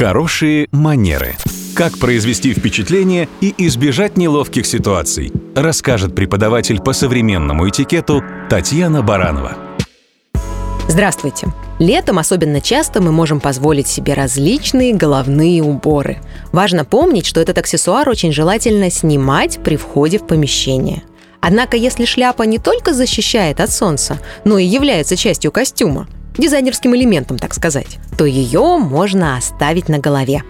Хорошие манеры. Как произвести впечатление и избежать неловких ситуаций, расскажет преподаватель по современному этикету Татьяна Баранова. Здравствуйте! Летом особенно часто мы можем позволить себе различные головные уборы. Важно помнить, что этот аксессуар очень желательно снимать при входе в помещение. Однако, если шляпа не только защищает от солнца, но и является частью костюма, дизайнерским элементом, так сказать, то ее можно оставить на голове.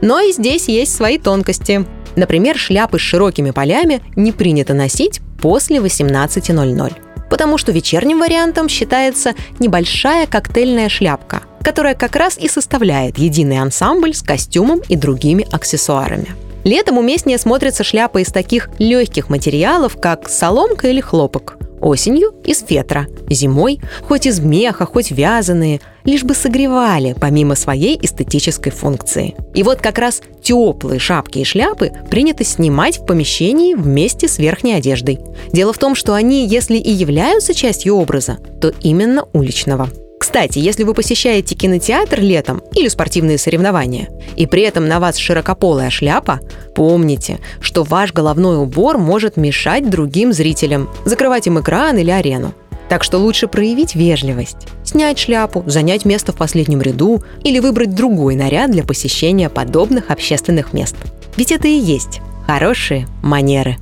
Но и здесь есть свои тонкости. Например, шляпы с широкими полями не принято носить после 18.00 потому что вечерним вариантом считается небольшая коктейльная шляпка, которая как раз и составляет единый ансамбль с костюмом и другими аксессуарами. Летом уместнее смотрятся шляпы из таких легких материалов, как соломка или хлопок. Осенью – из фетра, зимой – хоть из меха, хоть вязаные, лишь бы согревали помимо своей эстетической функции. И вот как раз теплые шапки и шляпы принято снимать в помещении вместе с верхней одеждой. Дело в том, что они, если и являются частью образа, то именно уличного. Кстати, если вы посещаете кинотеатр летом или спортивные соревнования, и при этом на вас широкополая шляпа, помните, что ваш головной убор может мешать другим зрителям, закрывать им экран или арену. Так что лучше проявить вежливость, снять шляпу, занять место в последнем ряду или выбрать другой наряд для посещения подобных общественных мест. Ведь это и есть хорошие манеры.